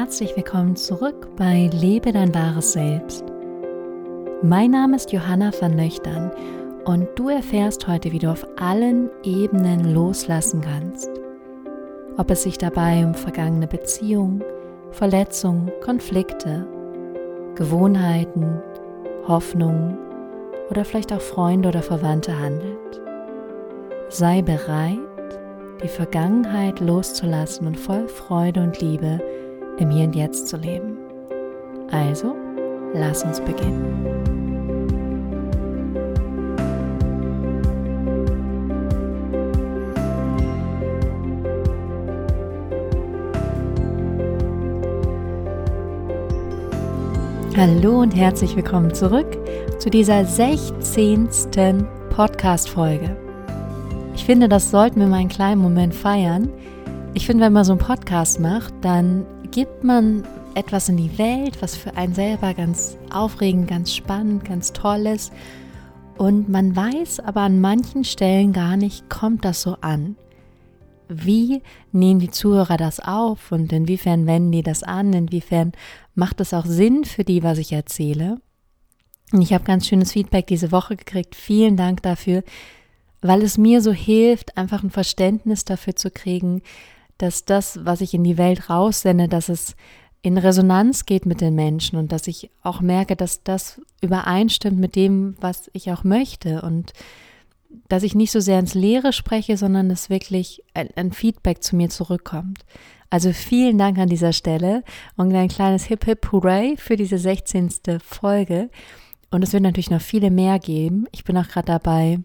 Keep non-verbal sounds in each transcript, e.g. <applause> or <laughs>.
herzlich willkommen zurück bei Lebe dein wahres Selbst. Mein Name ist Johanna van Löchtern und du erfährst heute, wie du auf allen Ebenen loslassen kannst. Ob es sich dabei um vergangene Beziehungen, Verletzungen, Konflikte, Gewohnheiten, Hoffnungen oder vielleicht auch Freunde oder Verwandte handelt. Sei bereit, die Vergangenheit loszulassen und voll Freude und Liebe im Hier und Jetzt zu leben. Also, lass uns beginnen. Hallo und herzlich willkommen zurück zu dieser 16. Podcast-Folge. Ich finde, das sollten wir mal einen kleinen Moment feiern. Ich finde, wenn man so einen Podcast macht, dann gibt man etwas in die Welt, was für einen selber ganz aufregend, ganz spannend, ganz toll ist. Und man weiß aber an manchen Stellen gar nicht, kommt das so an. Wie nehmen die Zuhörer das auf und inwiefern wenden die das an? Inwiefern macht es auch Sinn für die, was ich erzähle? Und ich habe ganz schönes Feedback diese Woche gekriegt. Vielen Dank dafür, weil es mir so hilft, einfach ein Verständnis dafür zu kriegen, dass das, was ich in die Welt raussende, dass es in Resonanz geht mit den Menschen und dass ich auch merke, dass das übereinstimmt mit dem, was ich auch möchte und dass ich nicht so sehr ins Leere spreche, sondern dass wirklich ein, ein Feedback zu mir zurückkommt. Also vielen Dank an dieser Stelle und ein kleines Hip Hip Hooray für diese 16. Folge. Und es wird natürlich noch viele mehr geben. Ich bin auch gerade dabei,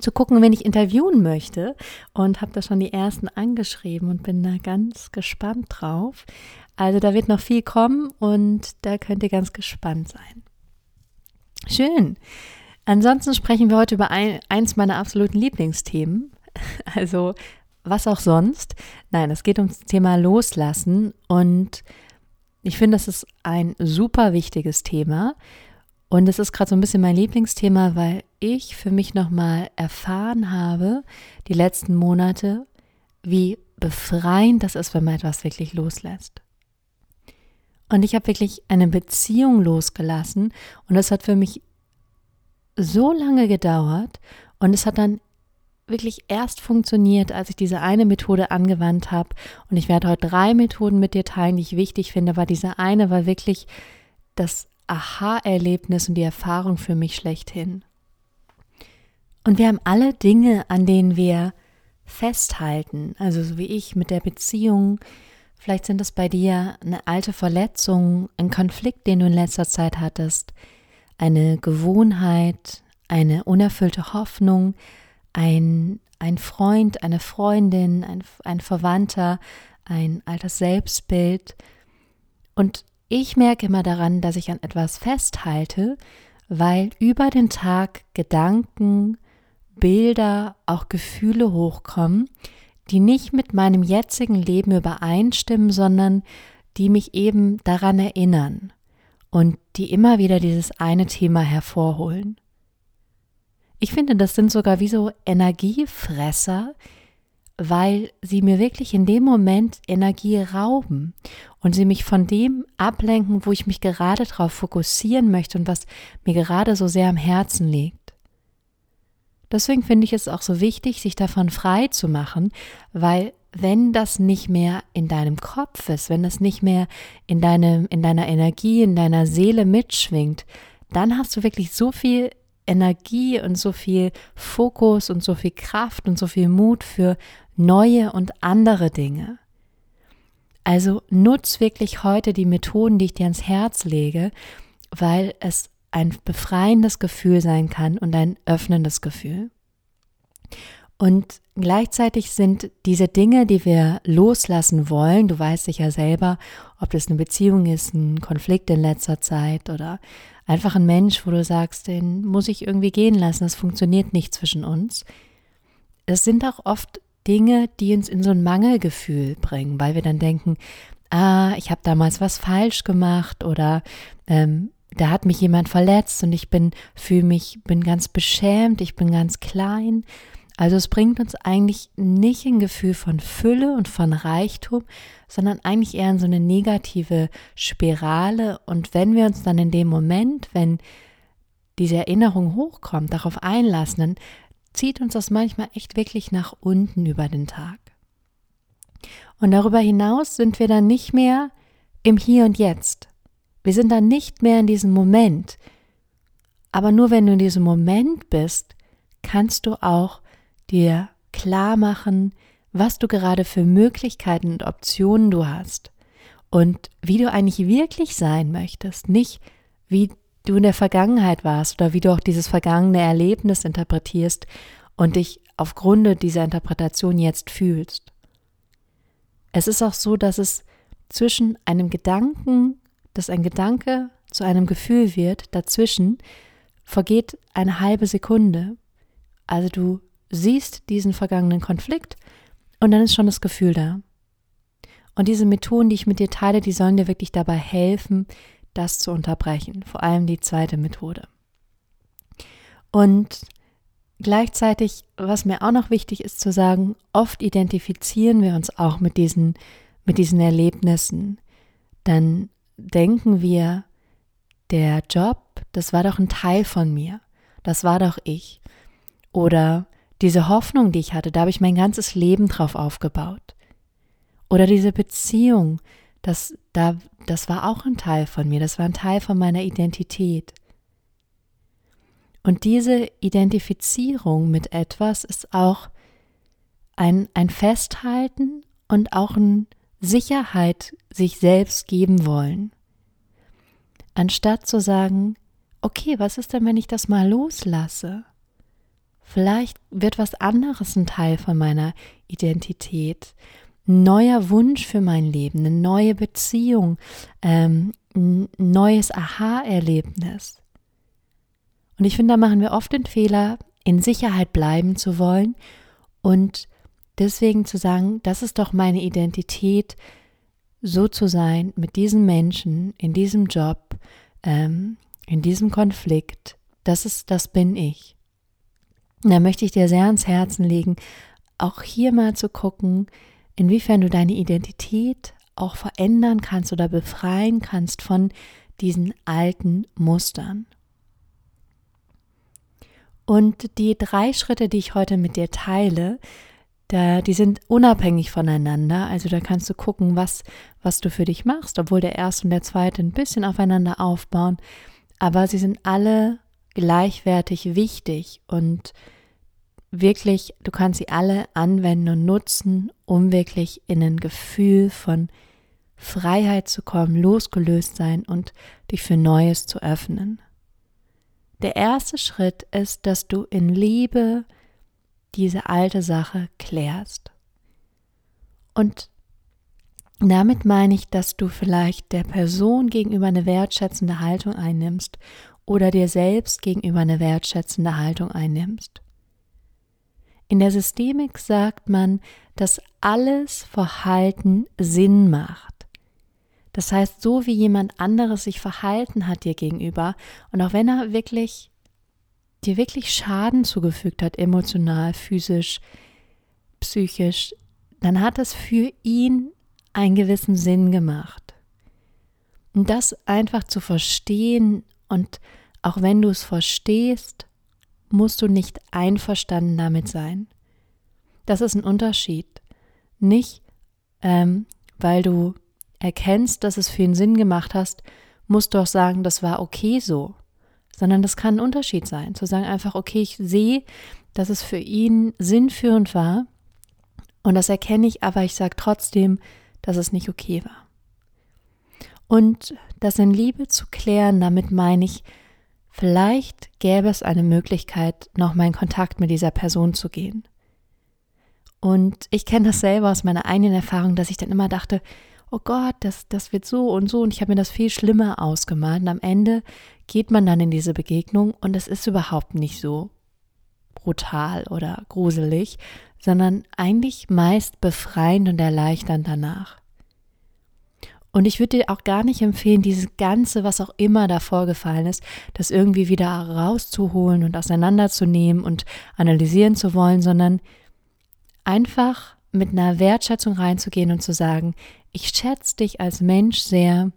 zu gucken, wen ich interviewen möchte und habe da schon die ersten angeschrieben und bin da ganz gespannt drauf. Also da wird noch viel kommen und da könnt ihr ganz gespannt sein. Schön. Ansonsten sprechen wir heute über ein, eins meiner absoluten Lieblingsthemen. <laughs> Also was auch sonst. Nein, es geht ums Thema Loslassen und ich finde, das ist ein super wichtiges Thema. Und es ist gerade so ein bisschen mein Lieblingsthema, weil ich für mich nochmal erfahren habe, die letzten Monate, wie befreiend das ist, wenn man etwas wirklich loslässt. Und ich habe wirklich eine Beziehung losgelassen und das hat für mich so lange gedauert und es hat dann wirklich erst funktioniert, als ich diese eine Methode angewandt habe. Und ich werde heute drei Methoden mit dir teilen, die ich wichtig finde, aber diese eine war wirklich das Aha-Erlebnis und die Erfahrung für mich schlechthin. Und wir haben alle Dinge, an denen wir festhalten, also so wie ich mit der Beziehung, vielleicht sind es bei dir eine alte Verletzung, ein Konflikt, den du in letzter Zeit hattest, eine Gewohnheit, eine unerfüllte Hoffnung, ein, ein Freund, eine Freundin, ein, ein Verwandter, ein altes Selbstbild. Und ich merke immer daran, dass ich an etwas festhalte, weil über den Tag Gedanken, Bilder, auch Gefühle hochkommen, die nicht mit meinem jetzigen Leben übereinstimmen, sondern die mich eben daran erinnern und die immer wieder dieses eine Thema hervorholen. Ich finde, das sind sogar wie so Energiefresser, weil sie mir wirklich in dem Moment Energie rauben und sie mich von dem ablenken, wo ich mich gerade darauf fokussieren möchte und was mir gerade so sehr am Herzen liegt. Deswegen finde ich es auch so wichtig, sich davon frei zu machen, weil wenn das nicht mehr in deinem Kopf ist, wenn das nicht mehr in, deinem, in deiner Energie, in deiner Seele mitschwingt, dann hast du wirklich so viel Energie und so viel Fokus und so viel Kraft und so viel Mut für neue und andere Dinge. Also nutz wirklich heute die Methoden, die ich dir ans Herz lege, weil es ein befreiendes Gefühl sein kann und ein öffnendes Gefühl. Und gleichzeitig sind diese Dinge, die wir loslassen wollen, du weißt sicher selber, ob das eine Beziehung ist, ein Konflikt in letzter Zeit oder einfach ein Mensch, wo du sagst, den muss ich irgendwie gehen lassen, das funktioniert nicht zwischen uns. Es sind auch oft Dinge, die uns in so ein Mangelgefühl bringen, weil wir dann denken, ah, ich habe damals was falsch gemacht oder ähm, da hat mich jemand verletzt und ich bin fühle mich bin ganz beschämt, ich bin ganz klein. Also es bringt uns eigentlich nicht ein Gefühl von Fülle und von Reichtum, sondern eigentlich eher in so eine negative Spirale. Und wenn wir uns dann in dem Moment, wenn diese Erinnerung hochkommt, darauf einlassen, dann zieht uns das manchmal echt wirklich nach unten über den Tag. Und darüber hinaus sind wir dann nicht mehr im Hier und Jetzt. Wir sind dann nicht mehr in diesem Moment. Aber nur wenn du in diesem Moment bist, kannst du auch dir klar machen, was du gerade für Möglichkeiten und Optionen du hast und wie du eigentlich wirklich sein möchtest, nicht wie du in der Vergangenheit warst oder wie du auch dieses vergangene Erlebnis interpretierst und dich aufgrund dieser Interpretation jetzt fühlst. Es ist auch so, dass es zwischen einem Gedanken, dass ein Gedanke zu einem Gefühl wird, dazwischen vergeht eine halbe Sekunde. Also du siehst diesen vergangenen Konflikt und dann ist schon das Gefühl da. Und diese Methoden, die ich mit dir teile, die sollen dir wirklich dabei helfen, das zu unterbrechen. Vor allem die zweite Methode. Und gleichzeitig, was mir auch noch wichtig ist zu sagen, oft identifizieren wir uns auch mit diesen, mit diesen Erlebnissen. Dann denken wir, der Job, das war doch ein Teil von mir. Das war doch ich. Oder diese Hoffnung, die ich hatte, da habe ich mein ganzes Leben drauf aufgebaut. Oder diese Beziehung, das, da, das war auch ein Teil von mir, das war ein Teil von meiner Identität. Und diese Identifizierung mit etwas ist auch ein, ein Festhalten und auch ein Sicherheit sich selbst geben wollen. Anstatt zu sagen, okay, was ist denn, wenn ich das mal loslasse? Vielleicht wird was anderes ein Teil von meiner Identität. Ein neuer Wunsch für mein Leben, eine neue Beziehung, ähm, ein neues Aha-Erlebnis. Und ich finde, da machen wir oft den Fehler, in Sicherheit bleiben zu wollen und deswegen zu sagen, das ist doch meine Identität, so zu sein mit diesen Menschen, in diesem Job, ähm, in diesem Konflikt, das ist, das bin ich. Und da möchte ich dir sehr ans Herzen legen, auch hier mal zu gucken, inwiefern du deine Identität auch verändern kannst oder befreien kannst von diesen alten Mustern. Und die drei Schritte, die ich heute mit dir teile, da, die sind unabhängig voneinander. Also da kannst du gucken, was, was du für dich machst, obwohl der erste und der zweite ein bisschen aufeinander aufbauen. Aber sie sind alle gleichwertig wichtig und wirklich, du kannst sie alle anwenden und nutzen, um wirklich in ein Gefühl von Freiheit zu kommen, losgelöst sein und dich für Neues zu öffnen. Der erste Schritt ist, dass du in Liebe diese alte Sache klärst. Und damit meine ich, dass du vielleicht der Person gegenüber eine wertschätzende Haltung einnimmst oder dir selbst gegenüber eine wertschätzende Haltung einnimmst. In der Systemik sagt man, dass alles Verhalten Sinn macht. Das heißt, so wie jemand anderes sich verhalten hat dir gegenüber und auch wenn er wirklich dir wirklich Schaden zugefügt hat, emotional, physisch, psychisch, dann hat es für ihn einen gewissen Sinn gemacht. Und das einfach zu verstehen und auch wenn du es verstehst, musst du nicht einverstanden damit sein. Das ist ein Unterschied. Nicht, ähm, weil du erkennst, dass es für ihn Sinn gemacht hast, musst du auch sagen, das war okay so. Sondern das kann ein Unterschied sein. Zu sagen einfach, okay, ich sehe, dass es für ihn sinnführend war und das erkenne ich, aber ich sage trotzdem, dass es nicht okay war. Und das in Liebe zu klären, damit meine ich, Vielleicht gäbe es eine Möglichkeit, nochmal in Kontakt mit dieser Person zu gehen. Und ich kenne das selber aus meiner eigenen Erfahrung, dass ich dann immer dachte, oh Gott, das, das wird so und so und ich habe mir das viel schlimmer ausgemalt. Und am Ende geht man dann in diese Begegnung und es ist überhaupt nicht so brutal oder gruselig, sondern eigentlich meist befreiend und erleichternd danach. Und ich würde dir auch gar nicht empfehlen, dieses Ganze, was auch immer da vorgefallen ist, das irgendwie wieder rauszuholen und auseinanderzunehmen und analysieren zu wollen, sondern einfach mit einer Wertschätzung reinzugehen und zu sagen, ich schätze dich als Mensch sehr.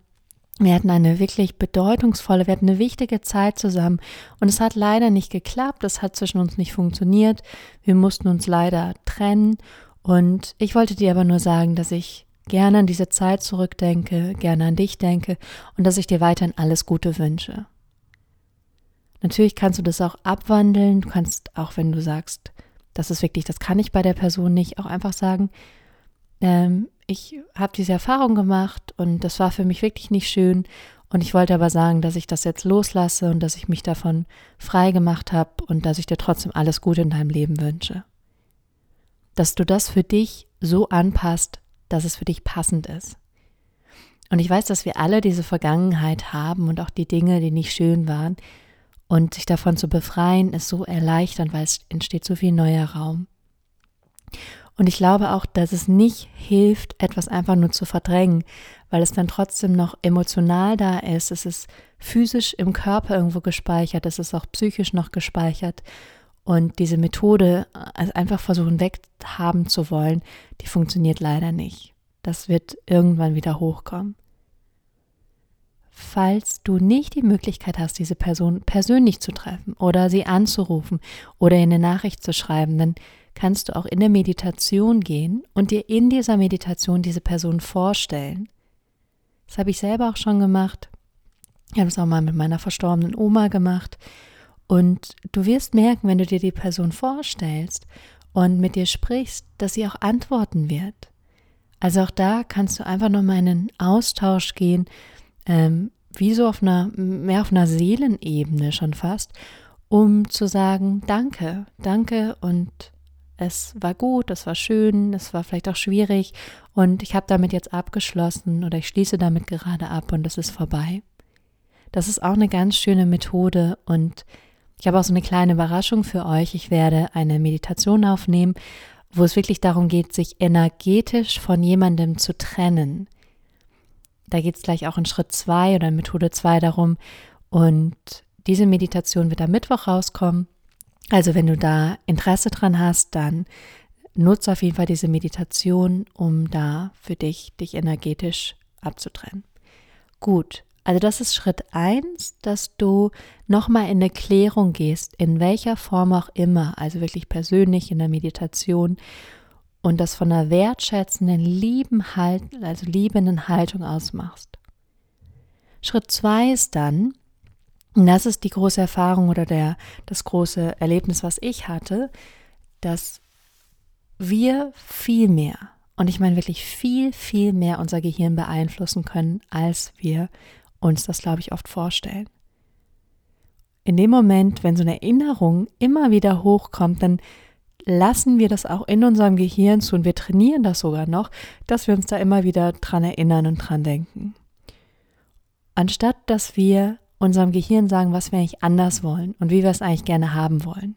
Wir hatten eine wirklich bedeutungsvolle, wir hatten eine wichtige Zeit zusammen und es hat leider nicht geklappt, es hat zwischen uns nicht funktioniert, wir mussten uns leider trennen und ich wollte dir aber nur sagen, dass ich gerne an diese Zeit zurückdenke, gerne an dich denke und dass ich dir weiterhin alles Gute wünsche. Natürlich kannst du das auch abwandeln, du kannst auch, wenn du sagst, das ist wirklich, das kann ich bei der Person nicht, auch einfach sagen, ähm, ich habe diese Erfahrung gemacht und das war für mich wirklich nicht schön und ich wollte aber sagen, dass ich das jetzt loslasse und dass ich mich davon frei gemacht habe und dass ich dir trotzdem alles Gute in deinem Leben wünsche. Dass du das für dich so anpasst, dass es für dich passend ist. Und ich weiß, dass wir alle diese Vergangenheit haben und auch die Dinge, die nicht schön waren. Und sich davon zu befreien, ist so erleichternd, weil es entsteht so viel neuer Raum. Und ich glaube auch, dass es nicht hilft, etwas einfach nur zu verdrängen, weil es dann trotzdem noch emotional da ist. Es ist physisch im Körper irgendwo gespeichert, es ist auch psychisch noch gespeichert. Und diese Methode, also einfach versuchen weghaben zu wollen, die funktioniert leider nicht. Das wird irgendwann wieder hochkommen. Falls du nicht die Möglichkeit hast, diese Person persönlich zu treffen oder sie anzurufen oder in eine Nachricht zu schreiben, dann kannst du auch in der Meditation gehen und dir in dieser Meditation diese Person vorstellen. Das habe ich selber auch schon gemacht. Ich habe es auch mal mit meiner verstorbenen Oma gemacht. Und du wirst merken, wenn du dir die Person vorstellst und mit dir sprichst, dass sie auch antworten wird. Also auch da kannst du einfach nochmal in einen Austausch gehen, ähm, wie so auf einer, mehr auf einer Seelenebene schon fast, um zu sagen, danke, danke und es war gut, es war schön, es war vielleicht auch schwierig und ich habe damit jetzt abgeschlossen oder ich schließe damit gerade ab und es ist vorbei. Das ist auch eine ganz schöne Methode und ich habe auch so eine kleine Überraschung für euch. Ich werde eine Meditation aufnehmen, wo es wirklich darum geht, sich energetisch von jemandem zu trennen. Da geht es gleich auch in Schritt 2 oder in Methode 2 darum. Und diese Meditation wird am Mittwoch rauskommen. Also wenn du da Interesse dran hast, dann nutze auf jeden Fall diese Meditation, um da für dich, dich energetisch abzutrennen. Gut, also das ist Schritt eins, dass du nochmal in eine Klärung gehst, in welcher Form auch immer, also wirklich persönlich in der Meditation und das von einer wertschätzenden, lieben halt, also liebenden Haltung ausmachst. Schritt zwei ist dann, und das ist die große Erfahrung oder der, das große Erlebnis, was ich hatte, dass wir viel mehr, und ich meine wirklich viel, viel mehr unser Gehirn beeinflussen können, als wir uns das, glaube ich, oft vorstellen. In dem Moment, wenn so eine Erinnerung immer wieder hochkommt, dann lassen wir das auch in unserem Gehirn zu und wir trainieren das sogar noch, dass wir uns da immer wieder dran erinnern und dran denken. Anstatt dass wir unserem Gehirn sagen, was wir eigentlich anders wollen und wie wir es eigentlich gerne haben wollen.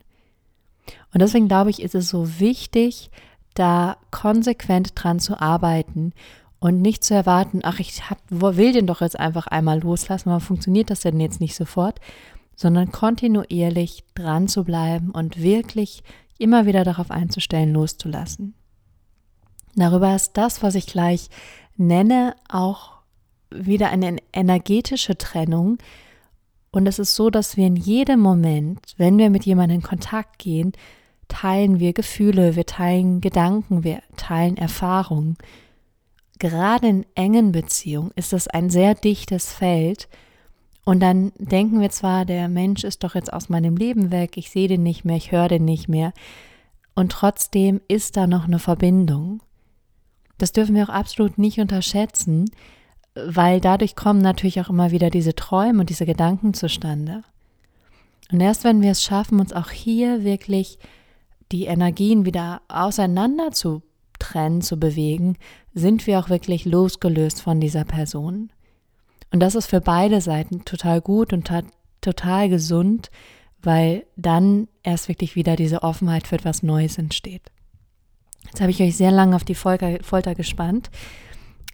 Und deswegen glaube ich, ist es so wichtig, da konsequent dran zu arbeiten und nicht zu erwarten, ach, ich hab, will den doch jetzt einfach einmal loslassen, aber funktioniert das denn jetzt nicht sofort, sondern kontinuierlich dran zu bleiben und wirklich immer wieder darauf einzustellen, loszulassen. Darüber ist das, was ich gleich nenne, auch wieder eine energetische Trennung. Und es ist so, dass wir in jedem Moment, wenn wir mit jemandem in Kontakt gehen, teilen wir Gefühle, wir teilen Gedanken, wir teilen Erfahrungen gerade in engen Beziehungen ist das ein sehr dichtes Feld. Und dann denken wir zwar, der Mensch ist doch jetzt aus meinem Leben weg, ich sehe den nicht mehr, ich höre den nicht mehr. Und trotzdem ist da noch eine Verbindung. Das dürfen wir auch absolut nicht unterschätzen, weil dadurch kommen natürlich auch immer wieder diese Träume und diese Gedanken zustande. Und erst wenn wir es schaffen, uns auch hier wirklich die Energien wieder auseinander zu trennen, zu bewegen, sind wir auch wirklich losgelöst von dieser Person. Und das ist für beide Seiten total gut und total gesund, weil dann erst wirklich wieder diese Offenheit für etwas Neues entsteht. Jetzt habe ich euch sehr lange auf die Folter, Folter gespannt.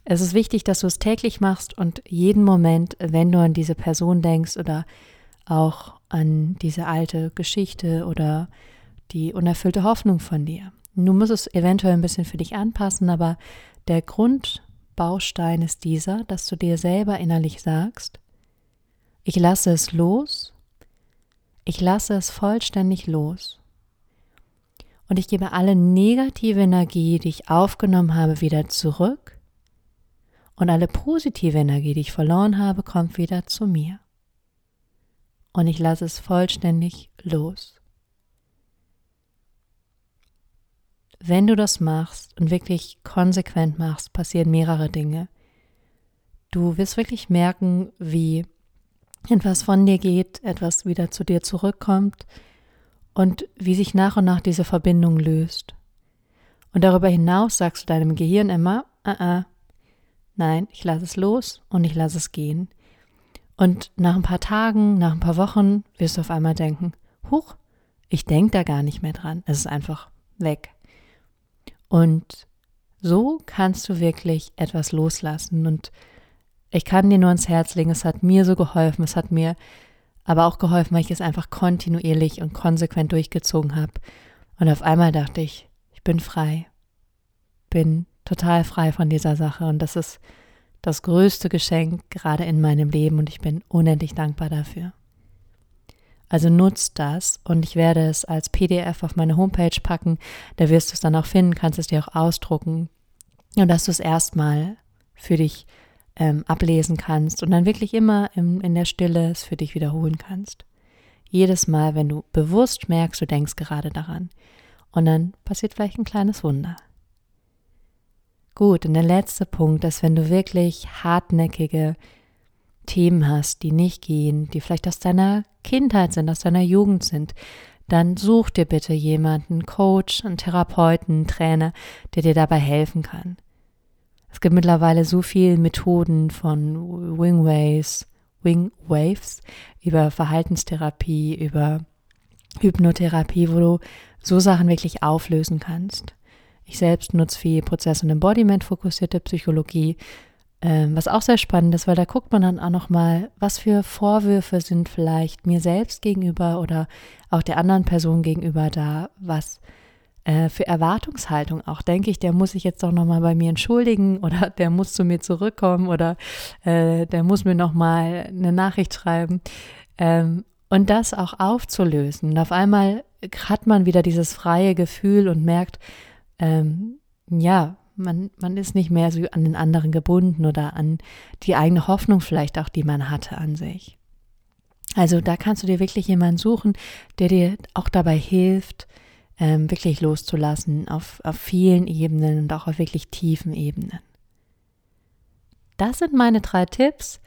Es ist wichtig, dass du es täglich machst und jeden Moment, wenn du an diese Person denkst oder auch an diese alte Geschichte oder die unerfüllte Hoffnung von dir. Du musst es eventuell ein bisschen für dich anpassen, aber der Grundbaustein ist dieser, dass du dir selber innerlich sagst, ich lasse es los, ich lasse es vollständig los. Und ich gebe alle negative Energie, die ich aufgenommen habe, wieder zurück. Und alle positive Energie, die ich verloren habe, kommt wieder zu mir. Und ich lasse es vollständig los. Wenn du das machst und wirklich konsequent machst, passieren mehrere Dinge. Du wirst wirklich merken, wie etwas von dir geht, etwas wieder zu dir zurückkommt und wie sich nach und nach diese Verbindung löst. Und darüber hinaus sagst du deinem Gehirn immer, uh -uh, nein, ich lasse es los und ich lasse es gehen. Und nach ein paar Tagen, nach ein paar Wochen wirst du auf einmal denken, huch, ich denke da gar nicht mehr dran, es ist einfach weg. Und so kannst du wirklich etwas loslassen. Und ich kann dir nur ans Herz legen, es hat mir so geholfen, es hat mir aber auch geholfen, weil ich es einfach kontinuierlich und konsequent durchgezogen habe. Und auf einmal dachte ich, ich bin frei, bin total frei von dieser Sache. Und das ist das größte Geschenk gerade in meinem Leben und ich bin unendlich dankbar dafür. Also nutzt das und ich werde es als PDF auf meine Homepage packen. Da wirst du es dann auch finden, kannst es dir auch ausdrucken und dass du es erstmal für dich ähm, ablesen kannst und dann wirklich immer im, in der Stille es für dich wiederholen kannst. Jedes Mal, wenn du bewusst merkst, du denkst gerade daran. Und dann passiert vielleicht ein kleines Wunder. Gut, und der letzte Punkt ist, wenn du wirklich hartnäckige Themen hast, die nicht gehen, die vielleicht aus deiner Kindheit sind, aus deiner Jugend sind, dann such dir bitte jemanden, Coach, einen Therapeuten, einen Trainer, der dir dabei helfen kann. Es gibt mittlerweile so viele Methoden von Wingwaves, Wingwaves über Verhaltenstherapie, über Hypnotherapie, wo du so Sachen wirklich auflösen kannst. Ich selbst nutze viel Prozess- und Embodiment-fokussierte Psychologie, ähm, was auch sehr spannend ist, weil da guckt man dann auch nochmal, was für Vorwürfe sind vielleicht mir selbst gegenüber oder auch der anderen Person gegenüber da, was äh, für Erwartungshaltung auch, denke ich, der muss sich jetzt doch nochmal bei mir entschuldigen <laughs> oder der muss zu mir zurückkommen oder äh, der muss mir nochmal eine Nachricht schreiben. Ähm, und das auch aufzulösen. Und auf einmal hat man wieder dieses freie Gefühl und merkt, ähm, ja, man, man ist nicht mehr so an den anderen gebunden oder an die eigene Hoffnung vielleicht auch, die man hatte an sich. Also da kannst du dir wirklich jemanden suchen, der dir auch dabei hilft, ähm, wirklich loszulassen auf, auf vielen Ebenen und auch auf wirklich tiefen Ebenen. Das sind meine drei Tipps.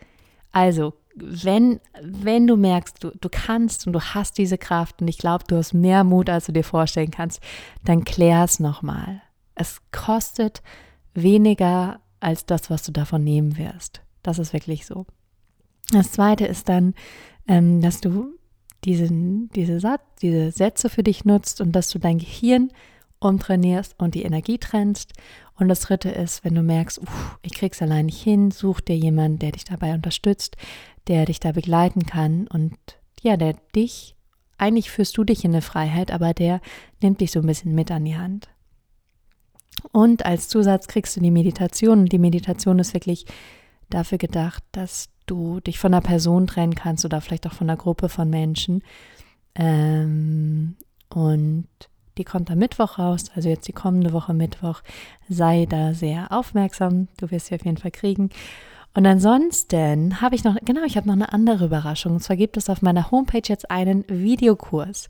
Also, wenn, wenn du merkst, du, du kannst und du hast diese Kraft und ich glaube, du hast mehr Mut, als du dir vorstellen kannst, dann klär es nochmal. Es kostet weniger als das, was du davon nehmen wirst. Das ist wirklich so. Das zweite ist dann, ähm, dass du diesen, diese, Satz, diese Sätze für dich nutzt und dass du dein Gehirn umtrainierst und die Energie trennst. Und das dritte ist, wenn du merkst, uff, ich krieg's allein nicht hin, such dir jemanden, der dich dabei unterstützt, der dich da begleiten kann und ja, der dich, eigentlich führst du dich in eine Freiheit, aber der nimmt dich so ein bisschen mit an die Hand. Und als Zusatz kriegst du die Meditation. Die Meditation ist wirklich dafür gedacht, dass du dich von einer Person trennen kannst oder vielleicht auch von einer Gruppe von Menschen. Ähm, und die kommt am Mittwoch raus, also jetzt die kommende Woche Mittwoch. Sei da sehr aufmerksam. Du wirst sie auf jeden Fall kriegen. Und ansonsten habe ich noch, genau, ich habe noch eine andere Überraschung. Und zwar gibt es auf meiner Homepage jetzt einen Videokurs.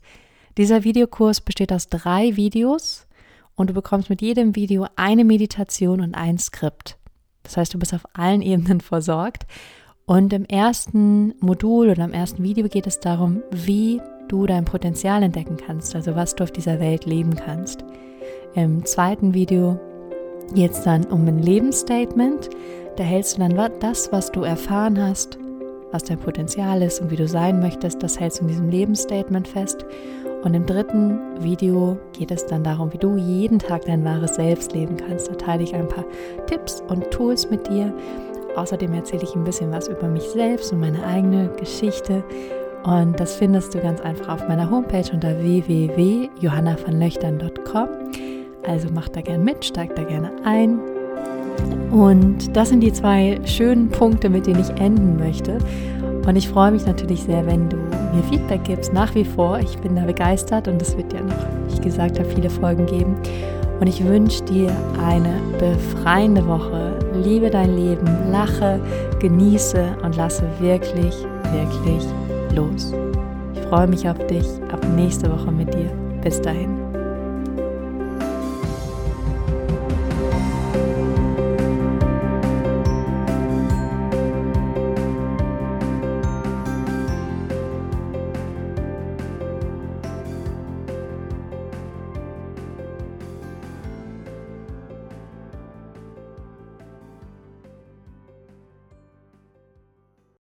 Dieser Videokurs besteht aus drei Videos und du bekommst mit jedem Video eine Meditation und ein Skript. Das heißt, du bist auf allen Ebenen versorgt. Und im ersten Modul oder im ersten Video geht es darum, wie du dein Potenzial entdecken kannst, also was du auf dieser Welt leben kannst. Im zweiten Video geht es dann um ein Lebensstatement. Da hältst du dann das, was du erfahren hast, was dein Potenzial ist und wie du sein möchtest. Das hältst du in diesem Lebensstatement fest. Und im dritten Video geht es dann darum, wie du jeden Tag dein wahres Selbst leben kannst. Da teile ich ein paar Tipps und Tools mit dir. Außerdem erzähle ich ein bisschen was über mich selbst und meine eigene Geschichte. Und das findest du ganz einfach auf meiner Homepage unter www.johannavanlöchtern.com. Also mach da gerne mit, steig da gerne ein. Und das sind die zwei schönen Punkte, mit denen ich enden möchte. Und ich freue mich natürlich sehr, wenn du mir Feedback gibst, nach wie vor. Ich bin da begeistert und es wird ja noch, wie ich gesagt habe, viele Folgen geben. Und ich wünsche dir eine befreiende Woche. Liebe dein Leben, lache, genieße und lasse wirklich, wirklich los. Ich freue mich auf dich, ab nächste Woche mit dir. Bis dahin.